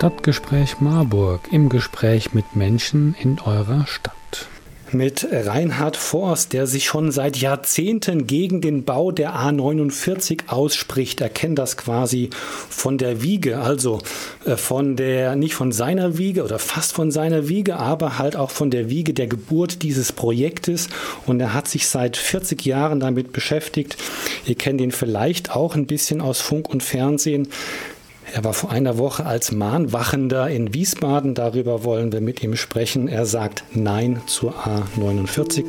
Stadtgespräch Marburg im Gespräch mit Menschen in eurer Stadt. Mit Reinhard Forst, der sich schon seit Jahrzehnten gegen den Bau der A49 ausspricht. Er kennt das quasi von der Wiege, also äh, von der, nicht von seiner Wiege oder fast von seiner Wiege, aber halt auch von der Wiege der Geburt dieses Projektes. Und er hat sich seit 40 Jahren damit beschäftigt. Ihr kennt ihn vielleicht auch ein bisschen aus Funk und Fernsehen. Er war vor einer Woche als Mahnwachender in Wiesbaden. Darüber wollen wir mit ihm sprechen. Er sagt Nein zur A49.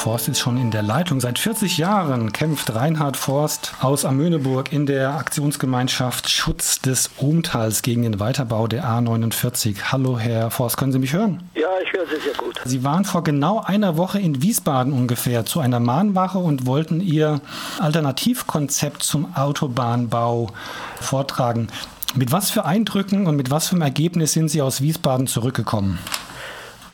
Forst ist schon in der Leitung. Seit 40 Jahren kämpft Reinhard Forst aus Amöneburg in der Aktionsgemeinschaft Schutz des Umtals gegen den Weiterbau der A49. Hallo, Herr Forst, können Sie mich hören? Ja, ich höre Sie sehr gut. Sie waren vor genau einer Woche in Wiesbaden ungefähr zu einer Mahnwache und wollten Ihr Alternativkonzept zum Autobahnbau vortragen. Mit was für Eindrücken und mit was für einem Ergebnis sind Sie aus Wiesbaden zurückgekommen?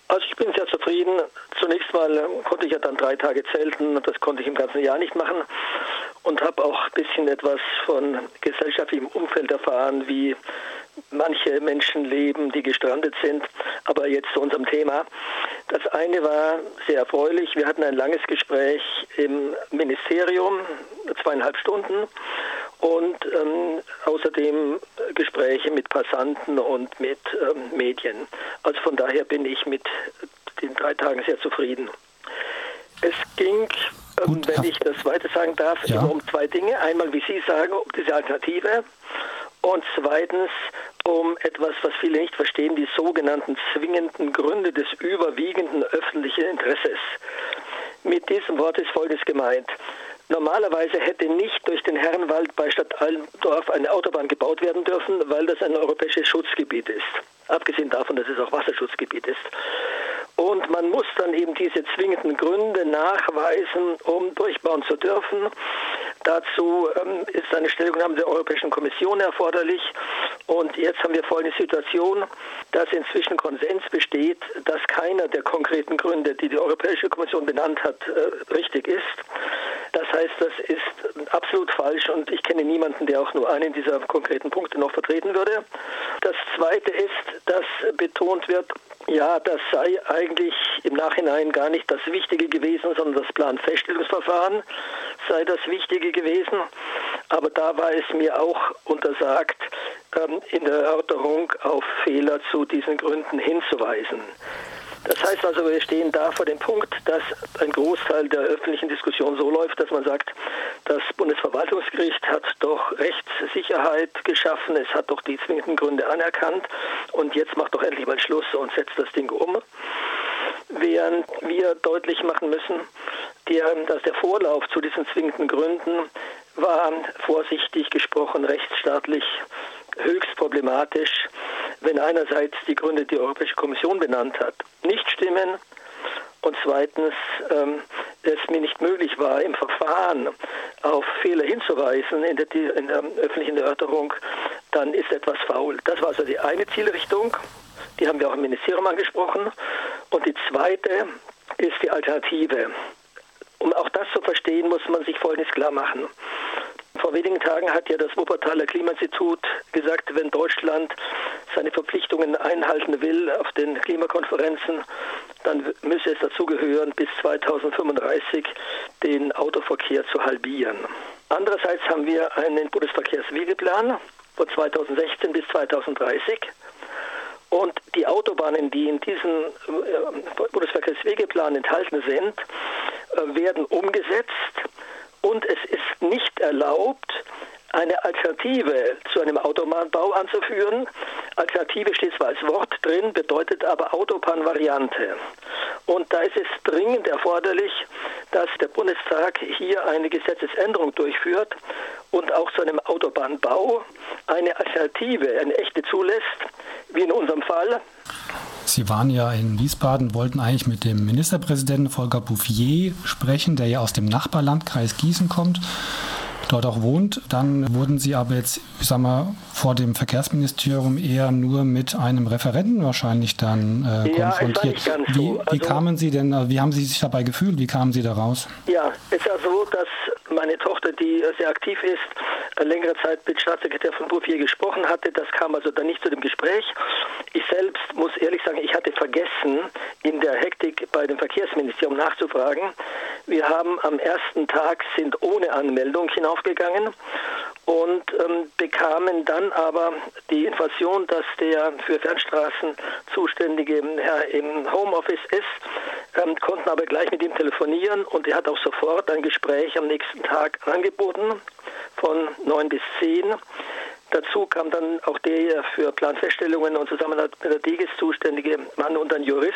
Also ich bin sehr zufrieden. Zunächst mal konnte ich ja dann drei Tage zelten, das konnte ich im ganzen Jahr nicht machen und habe auch ein bisschen etwas von gesellschaftlichem Umfeld erfahren, wie manche Menschen leben, die gestrandet sind. Aber jetzt zu unserem Thema. Das eine war sehr erfreulich. Wir hatten ein langes Gespräch im Ministerium, zweieinhalb Stunden, und ähm, außerdem Gespräche mit Passanten und mit ähm, Medien. Also von daher bin ich mit den drei Tagen sehr zufrieden. Es ging, ähm, Gut, wenn ich das weiter sagen darf, ja. um zwei Dinge. Einmal, wie Sie sagen, um diese Alternative und zweitens um etwas, was viele nicht verstehen, die sogenannten zwingenden Gründe des überwiegenden öffentlichen Interesses. Mit diesem Wort ist Folgendes gemeint. Normalerweise hätte nicht durch den Herrenwald bei Stadt Allendorf eine Autobahn gebaut werden dürfen, weil das ein europäisches Schutzgebiet ist. Abgesehen davon, dass es auch Wasserschutzgebiet ist. Und man muss dann eben diese zwingenden Gründe nachweisen, um durchbauen zu dürfen. Dazu ähm, ist eine Stellungnahme der Europäischen Kommission erforderlich. Und jetzt haben wir folgende Situation, dass inzwischen Konsens besteht, dass keiner der konkreten Gründe, die die Europäische Kommission benannt hat, äh, richtig ist. Das heißt, das ist absolut falsch und ich kenne niemanden, der auch nur einen dieser konkreten Punkte noch vertreten würde. Das Zweite ist, dass betont wird, ja, das sei eigentlich im Nachhinein gar nicht das Wichtige gewesen, sondern das Planfeststellungsverfahren sei das Wichtige gewesen. Aber da war es mir auch untersagt, ähm, in der Erörterung auf Fehler zu diesen Gründen hinzuweisen. Das heißt also, wir stehen da vor dem Punkt, dass ein Großteil der öffentlichen Diskussion so läuft, dass man sagt, das Bundesverwaltungsgericht hat doch Rechtssicherheit geschaffen, es hat doch die zwingenden Gründe anerkannt und jetzt macht doch endlich mal Schluss und setzt das Ding um. Während wir deutlich machen müssen, dass der Vorlauf zu diesen zwingenden Gründen war vorsichtig gesprochen rechtsstaatlich höchst problematisch, wenn einerseits die Gründe, die die Europäische Kommission benannt hat, nicht stimmen und zweitens ähm, es mir nicht möglich war, im Verfahren auf Fehler hinzuweisen in der, in der öffentlichen Erörterung, dann ist etwas faul. Das war also die eine Zielrichtung, die haben wir auch im Ministerium angesprochen. Und die zweite ist die Alternative. Um auch das zu verstehen, muss man sich Folgendes klar machen. Vor wenigen Tagen hat ja das Wuppertaler Klimainstitut gesagt, wenn Deutschland seine Verpflichtungen einhalten will auf den Klimakonferenzen, dann müsse es dazu gehören, bis 2035 den Autoverkehr zu halbieren. Andererseits haben wir einen Bundesverkehrswegeplan von 2016 bis 2030. Und die Autobahnen, die in diesem äh, Bundesverkehrswegeplan enthalten sind, äh, werden umgesetzt und es ist nicht erlaubt, eine Alternative zu einem Autobahnbau anzuführen. Alternative steht zwar als Wort drin, bedeutet aber Autobahnvariante. Und da ist es dringend erforderlich, dass der Bundestag hier eine Gesetzesänderung durchführt und auch zu einem Autobahnbau eine Alternative, eine echte zulässt, wie in unserem Fall. Sie waren ja in Wiesbaden, wollten eigentlich mit dem Ministerpräsidenten Volker Bouffier sprechen, der ja aus dem Nachbarlandkreis Gießen kommt dort auch wohnt. Dann wurden Sie aber jetzt, ich sag mal, vor dem Verkehrsministerium eher nur mit einem Referenten wahrscheinlich dann äh, ja, konfrontiert. Wie, so. also, wie kamen Sie denn, wie haben Sie sich dabei gefühlt? Wie kamen Sie da raus? Ja, es ist ja so, dass meine Tochter, die sehr aktiv ist, längere Zeit mit Staatssekretär von Bouffier gesprochen hatte. Das kam also dann nicht zu dem Gespräch. Ich selbst muss ehrlich sagen, ich hatte vergessen, in der Hektik bei dem Verkehrsministerium nachzufragen. Wir haben am ersten Tag sind ohne Anmeldung hinaufgegangen und ähm, bekamen dann aber die Information, dass der für Fernstraßen zuständige Herr im Homeoffice ist, ähm, konnten aber gleich mit ihm telefonieren und er hat auch sofort ein Gespräch am nächsten Tag angeboten von 9 bis 10. Dazu kam dann auch der für Planfeststellungen und Zusammenarbeit mit der DIGES zuständige Mann und ein Jurist.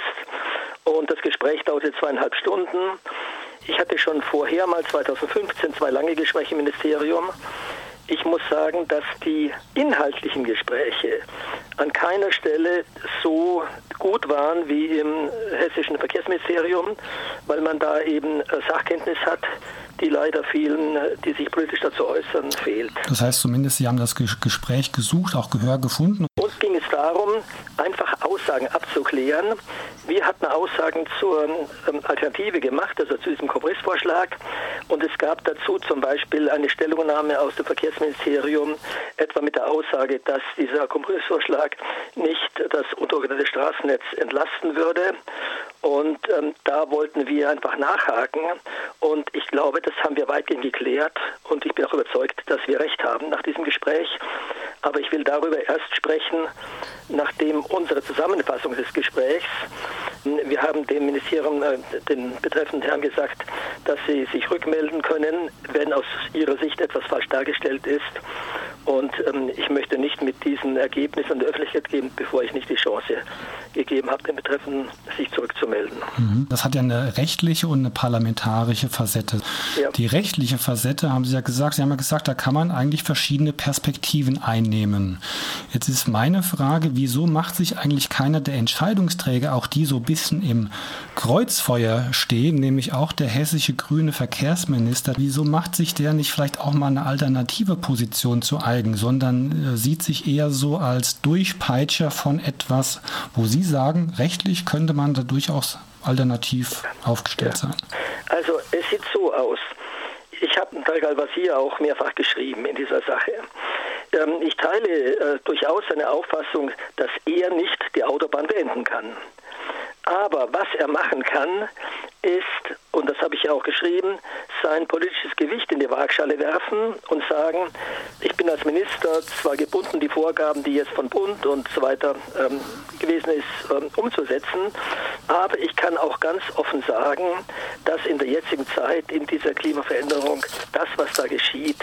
Und das Gespräch dauerte zweieinhalb Stunden. Ich hatte schon vorher mal 2015 zwei lange Gespräche im Ministerium. Ich muss sagen, dass die inhaltlichen Gespräche an keiner Stelle so gut waren wie im hessischen Verkehrsministerium, weil man da eben Sachkenntnis hat, die leider vielen, die sich politisch dazu äußern, fehlt. Das heißt zumindest, Sie haben das Gespräch gesucht, auch Gehör gefunden? Uns ging es darum, einfach Aussagen abzuklären. Wir hatten Aussagen zur ähm, Alternative gemacht, also zu diesem Kompromissvorschlag. Und es gab dazu zum Beispiel eine Stellungnahme aus dem Verkehrsministerium, etwa mit der Aussage, dass dieser Kompromissvorschlag nicht das untergeordnete Straßennetz entlasten würde. Und ähm, da wollten wir einfach nachhaken. Und ich glaube, das haben wir weitgehend geklärt. Und ich bin auch überzeugt, dass wir recht haben nach diesem Gespräch. Aber ich will darüber erst sprechen, nachdem unsere Zusammenfassung des Gesprächs, wir haben dem Ministerium, äh, den betreffenden Herrn gesagt, dass sie sich rückmelden können, wenn aus ihrer Sicht etwas falsch dargestellt ist. Und ähm, ich möchte nicht mit diesen Ergebnissen an die Öffentlichkeit gehen, bevor ich nicht die Chance gegeben habe, den Betreffenden sich zurückzumelden. Mhm. Das hat ja eine rechtliche und eine parlamentarische Facette. Ja. Die rechtliche Facette haben Sie ja gesagt, Sie haben ja gesagt, da kann man eigentlich verschiedene Perspektiven einnehmen. Jetzt ist meine Frage, wieso macht sich eigentlich keiner der Entscheidungsträger, auch die so bisschen im Kreuzfeuer stehen, nämlich auch der hessische grüne Verkehrsminister, wieso macht sich der nicht vielleicht auch mal eine alternative Position zu eigen, sondern äh, sieht sich eher so als Durchpeitscher von etwas, wo Sie sagen, rechtlich könnte man da durchaus alternativ aufgestellt sein? Also es sieht so aus. Ich habe Tarek Al-Wazir auch mehrfach geschrieben in dieser Sache. Ähm, ich teile äh, durchaus seine Auffassung, dass er nicht die Autobahn beenden kann. Aber was er machen kann, ist, und das habe ich ja auch geschrieben, sein politisches Gewicht in die Waagschale werfen und sagen, ich bin als Minister zwar gebunden, die Vorgaben, die jetzt von Bund und so weiter ähm, gewesen ist, ähm, umzusetzen, aber ich kann auch ganz offen sagen, dass in der jetzigen Zeit, in dieser Klimaveränderung, das, was da geschieht,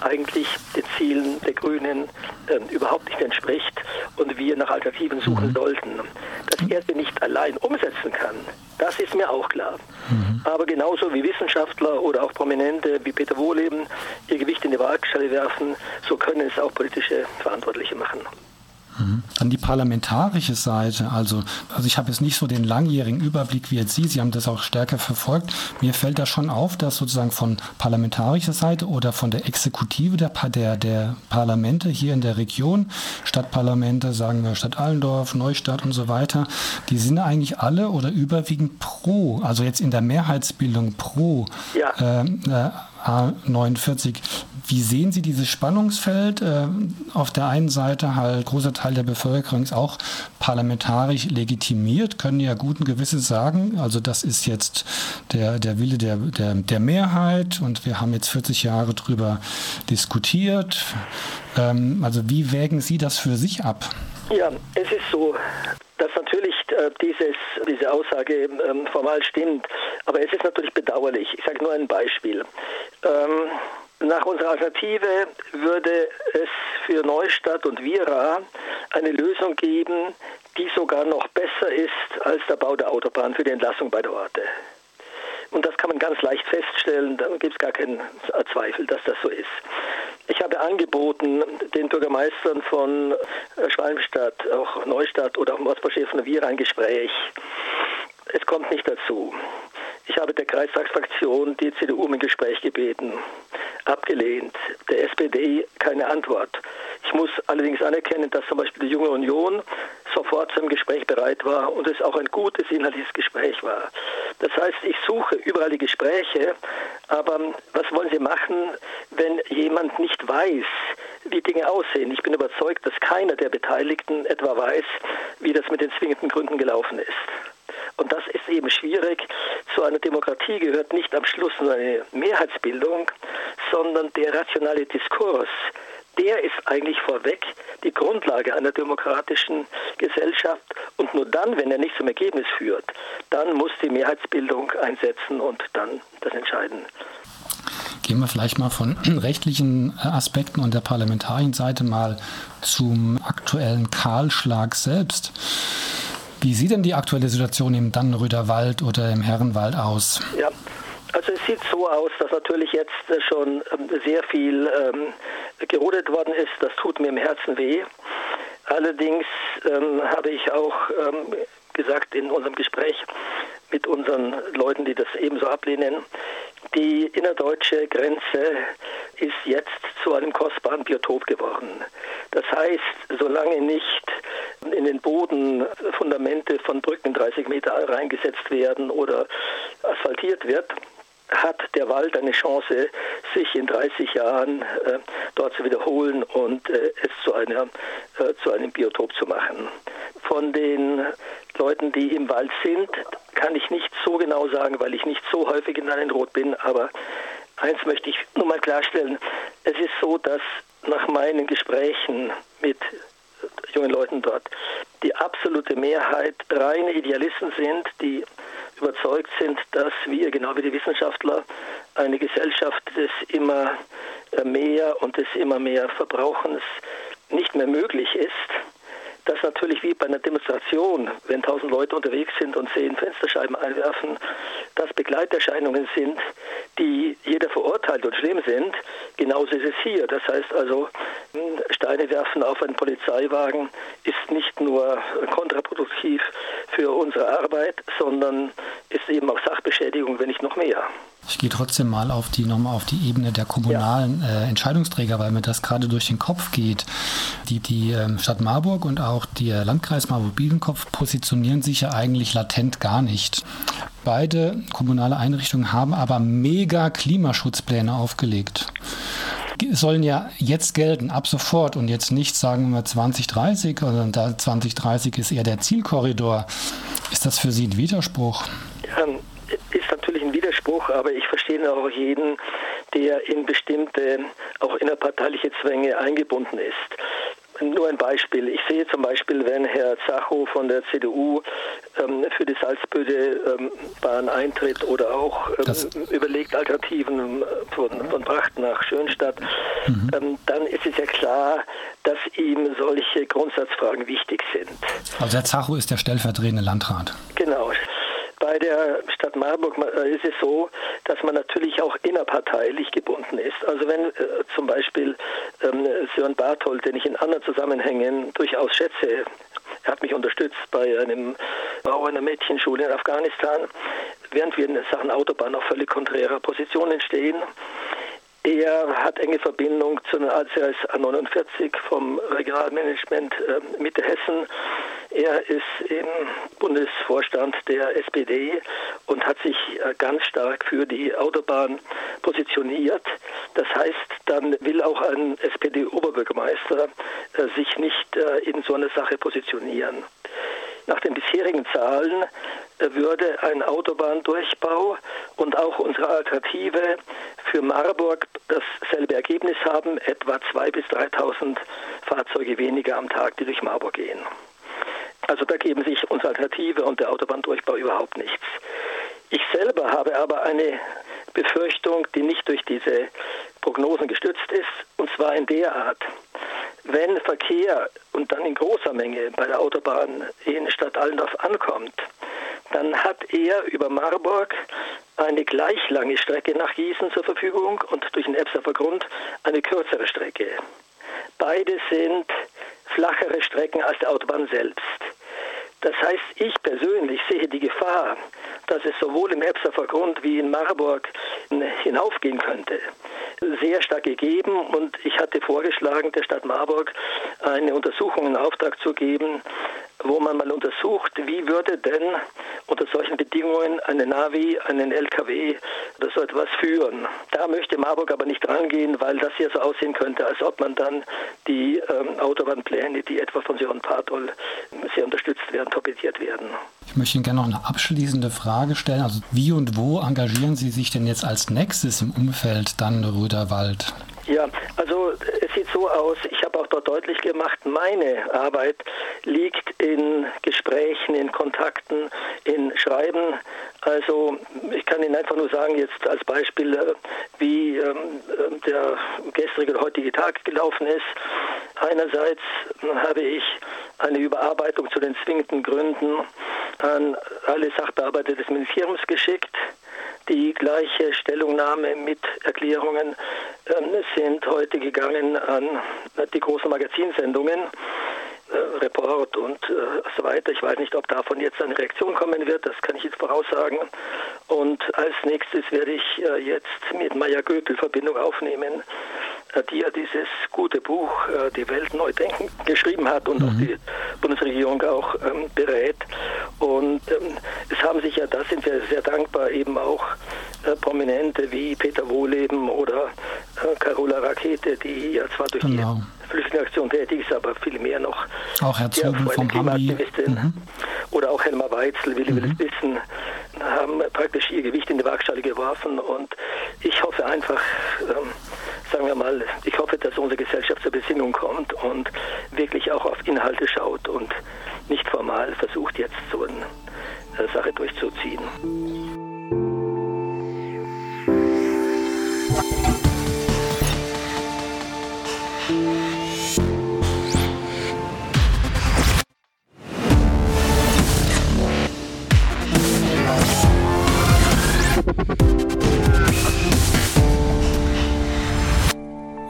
eigentlich den Zielen der Grünen ähm, überhaupt nicht entspricht und wir nach Alternativen suchen mhm. sollten. Dass er sie nicht allein umsetzen kann, das ist mir auch klar. Mhm. Aber genauso wie Wissenschaftler oder auch Prominente wie Peter Wohleben ihr Gewicht in die Waagschale werfen, so können es auch politische Verantwortliche machen. Mhm. Dann die parlamentarische Seite. Also, also ich habe jetzt nicht so den langjährigen Überblick wie jetzt Sie. Sie haben das auch stärker verfolgt. Mir fällt da schon auf, dass sozusagen von parlamentarischer Seite oder von der Exekutive der, der, der Parlamente hier in der Region, Stadtparlamente, sagen wir Stadt Allendorf, Neustadt und so weiter, die sind eigentlich alle oder überwiegend pro, also jetzt in der Mehrheitsbildung pro ja. äh, äh, A49. Wie sehen Sie dieses Spannungsfeld? Äh, auf der einen Seite halt großer Teil der Bevölkerung ist auch parlamentarisch legitimiert, können ja guten Gewisses sagen, also das ist jetzt der, der Wille der, der, der Mehrheit und wir haben jetzt 40 Jahre darüber diskutiert. Ähm, also wie wägen Sie das für sich ab? Ja, es ist so, dass natürlich äh, dieses, diese Aussage ähm, formal stimmt, aber es ist natürlich bedauerlich. Ich sage nur ein Beispiel. Ähm, nach unserer Alternative würde es für Neustadt und Vira eine Lösung geben, die sogar noch besser ist als der Bau der Autobahn für die Entlassung beider Orte. Und das kann man ganz leicht feststellen, da gibt es gar keinen Zweifel, dass das so ist. Ich habe angeboten, den Bürgermeistern von äh, Schwalmstadt, auch Neustadt oder auch Morsburg von Vier ein Gespräch. Es kommt nicht dazu. Ich habe der Kreistagsfraktion die CDU um ein Gespräch gebeten. Abgelehnt. Der SPD keine Antwort. Ich muss allerdings anerkennen, dass zum Beispiel die Junge Union sofort zum Gespräch bereit war und es auch ein gutes inhaltliches Gespräch war. Das heißt, ich suche überall die Gespräche, aber was wollen Sie machen, wenn jemand nicht weiß, wie Dinge aussehen? Ich bin überzeugt, dass keiner der Beteiligten etwa weiß, wie das mit den zwingenden Gründen gelaufen ist. Und das ist eben schwierig. Zu einer Demokratie gehört nicht am Schluss nur eine Mehrheitsbildung, sondern der rationale Diskurs. Der ist eigentlich vorweg die Grundlage einer demokratischen Gesellschaft. Und nur dann, wenn er nicht zum Ergebnis führt, dann muss die Mehrheitsbildung einsetzen und dann das entscheiden. Gehen wir vielleicht mal von rechtlichen Aspekten und der Parlamentarienseite mal zum aktuellen Kahlschlag selbst. Wie sieht denn die aktuelle Situation im Dannenröder Wald oder im Herrenwald aus? Ja, also es sieht so aus, dass natürlich jetzt schon ähm, sehr viel ähm, gerodet worden ist. Das tut mir im Herzen weh. Allerdings ähm, habe ich auch ähm, gesagt in unserem Gespräch mit unseren Leuten, die das ebenso ablehnen, die innerdeutsche Grenze ist jetzt zu einem kostbaren Biotop geworden. Das heißt, solange nicht den Boden Fundamente von Brücken 30 Meter reingesetzt werden oder asphaltiert wird, hat der Wald eine Chance, sich in 30 Jahren äh, dort zu wiederholen und äh, es zu, einer, äh, zu einem Biotop zu machen. Von den Leuten, die im Wald sind, kann ich nicht so genau sagen, weil ich nicht so häufig in Rot bin, aber eins möchte ich nur mal klarstellen. Es ist so, dass nach meinen Gesprächen mit jungen Leuten dort die absolute Mehrheit reine Idealisten sind, die überzeugt sind, dass wir, genau wie die Wissenschaftler, eine Gesellschaft des immer mehr und des immer mehr Verbrauchens nicht mehr möglich ist dass natürlich wie bei einer Demonstration, wenn tausend Leute unterwegs sind und zehn Fensterscheiben einwerfen, das Begleiterscheinungen sind, die jeder verurteilt und schlimm sind. Genauso ist es hier. Das heißt also, Steine werfen auf einen Polizeiwagen ist nicht nur kontraproduktiv für unsere Arbeit, sondern ist eben auch Sachbeschädigung, wenn nicht noch mehr. Ich gehe trotzdem mal auf die nochmal auf die Ebene der kommunalen äh, Entscheidungsträger, weil mir das gerade durch den Kopf geht. Die, die ähm, Stadt Marburg und auch der Landkreis Marburg-Biedenkopf positionieren sich ja eigentlich latent gar nicht. Beide kommunale Einrichtungen haben aber mega Klimaschutzpläne aufgelegt sollen ja jetzt gelten, ab sofort und jetzt nicht, sagen wir 2030, sondern da 2030 ist eher der Zielkorridor. Ist das für Sie ein Widerspruch? Ähm, Widerspruch, aber ich verstehe auch jeden, der in bestimmte, auch innerparteiliche Zwänge eingebunden ist. Nur ein Beispiel. Ich sehe zum Beispiel, wenn Herr Zacho von der CDU ähm, für die Salzböde-Bahn ähm, eintritt oder auch ähm, überlegt Alternativen von, von Bracht nach Schönstadt, mhm. Ähm, dann ist es ja klar, dass ihm solche Grundsatzfragen wichtig sind. Also Herr Zacho ist der stellvertretende Landrat. Genau. Bei der Stadt Marburg äh, ist es so, dass man natürlich auch innerparteilich gebunden ist. Also wenn äh, zum Beispiel ähm, Sören Barthold, den ich in anderen Zusammenhängen durchaus schätze, er hat mich unterstützt bei einem Bau einer Mädchenschule in Afghanistan, während wir in Sachen Autobahn auf völlig konträrer Positionen stehen. Er hat enge Verbindung zu einer ACS A49 vom Regionalmanagement äh, Mitte Hessen. Er ist im Bundesvorstand der SPD und hat sich äh, ganz stark für die Autobahn positioniert. Das heißt, dann will auch ein SPD-Oberbürgermeister äh, sich nicht äh, in so einer Sache positionieren. Nach den bisherigen Zahlen würde ein Autobahndurchbau und auch unsere Alternative für Marburg dasselbe Ergebnis haben, etwa 2.000 bis 3.000 Fahrzeuge weniger am Tag, die durch Marburg gehen. Also da geben sich unsere Alternative und der Autobahndurchbau überhaupt nichts. Ich selber habe aber eine Befürchtung, die nicht durch diese Prognosen gestützt ist, und zwar in der Art. wenn Verkehr und dann in großer Menge bei der Autobahn in Stadt Allendorf ankommt, dann hat er über Marburg eine gleich lange Strecke nach Gießen zur Verfügung und durch den Ebserfer Grund eine kürzere Strecke. Beide sind flachere Strecken als der Autobahn selbst. Das heißt, ich persönlich sehe die Gefahr, dass es sowohl im Ebserfer Grund wie in Marburg hinaufgehen könnte, sehr stark gegeben und ich hatte vorgeschlagen, der Stadt Marburg eine Untersuchung in Auftrag zu geben, wo man mal untersucht, wie würde denn unter solchen Bedingungen eine Navi, einen LKW oder so etwas führen. Da möchte Marburg aber nicht rangehen, weil das hier so aussehen könnte, als ob man dann die ähm, Autobahnpläne, die etwa von Sören Partol sehr unterstützt werden, torpediert werden. Ich möchte Ihnen gerne noch eine abschließende Frage stellen. Also wie und wo engagieren Sie sich denn jetzt als nächstes im Umfeld dann Röderwald? Ja, also es sieht so aus, ich habe auch dort deutlich gemacht, meine Arbeit liegt in Gesprächen, in Kontakten, in Schreiben. Also ich kann Ihnen einfach nur sagen, jetzt als Beispiel, äh, wie ähm, äh, der gestrige oder heutige Tag gelaufen ist. Einerseits habe ich eine Überarbeitung zu den zwingenden Gründen an alle Sachbearbeiter des Ministeriums geschickt. Die gleiche Stellungnahme mit Erklärungen ähm, sind heute gegangen an die großen Magazinsendungen. Äh, Report und äh, so weiter. Ich weiß nicht, ob davon jetzt eine Reaktion kommen wird, das kann ich jetzt voraussagen. Und als nächstes werde ich äh, jetzt mit Maya Göpel Verbindung aufnehmen, äh, die ja dieses gute Buch äh, Die Welt neu denken geschrieben hat und mhm. auch die Bundesregierung auch ähm, berät. Und ähm, es haben sich ja, da sind wir sehr dankbar, eben auch äh, Prominente wie Peter Wohleben oder äh, Carola Rakete, die ja zwar durch genau. die Flüchtlingsaktion tätig ist, aber viel mehr noch. Auch Herr Zubel vom Klimaaktivistin. Mhm. Oder auch Helma Weitzel, Willi mhm. will es wissen, haben praktisch ihr Gewicht in die Waagschale geworfen und ich hoffe einfach, ähm, sagen wir mal, ich hoffe, dass unsere Gesellschaft zur Besinnung kommt und wirklich auch auf Inhalte schaut und nicht formal versucht, jetzt so eine Sache durchzuziehen.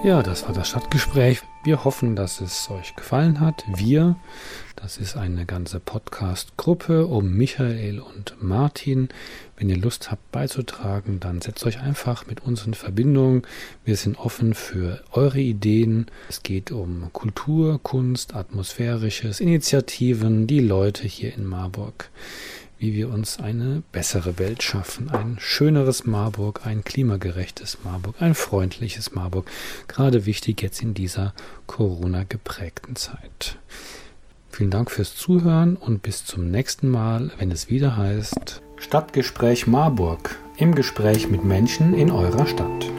Ja, das war das Stadtgespräch. Wir hoffen, dass es euch gefallen hat. Wir, das ist eine ganze Podcast-Gruppe um Michael und Martin. Wenn ihr Lust habt beizutragen, dann setzt euch einfach mit uns in Verbindung. Wir sind offen für eure Ideen. Es geht um Kultur, Kunst, Atmosphärisches, Initiativen, die Leute hier in Marburg wie wir uns eine bessere Welt schaffen, ein schöneres Marburg, ein klimagerechtes Marburg, ein freundliches Marburg, gerade wichtig jetzt in dieser Corona geprägten Zeit. Vielen Dank fürs Zuhören und bis zum nächsten Mal, wenn es wieder heißt Stadtgespräch Marburg im Gespräch mit Menschen in eurer Stadt.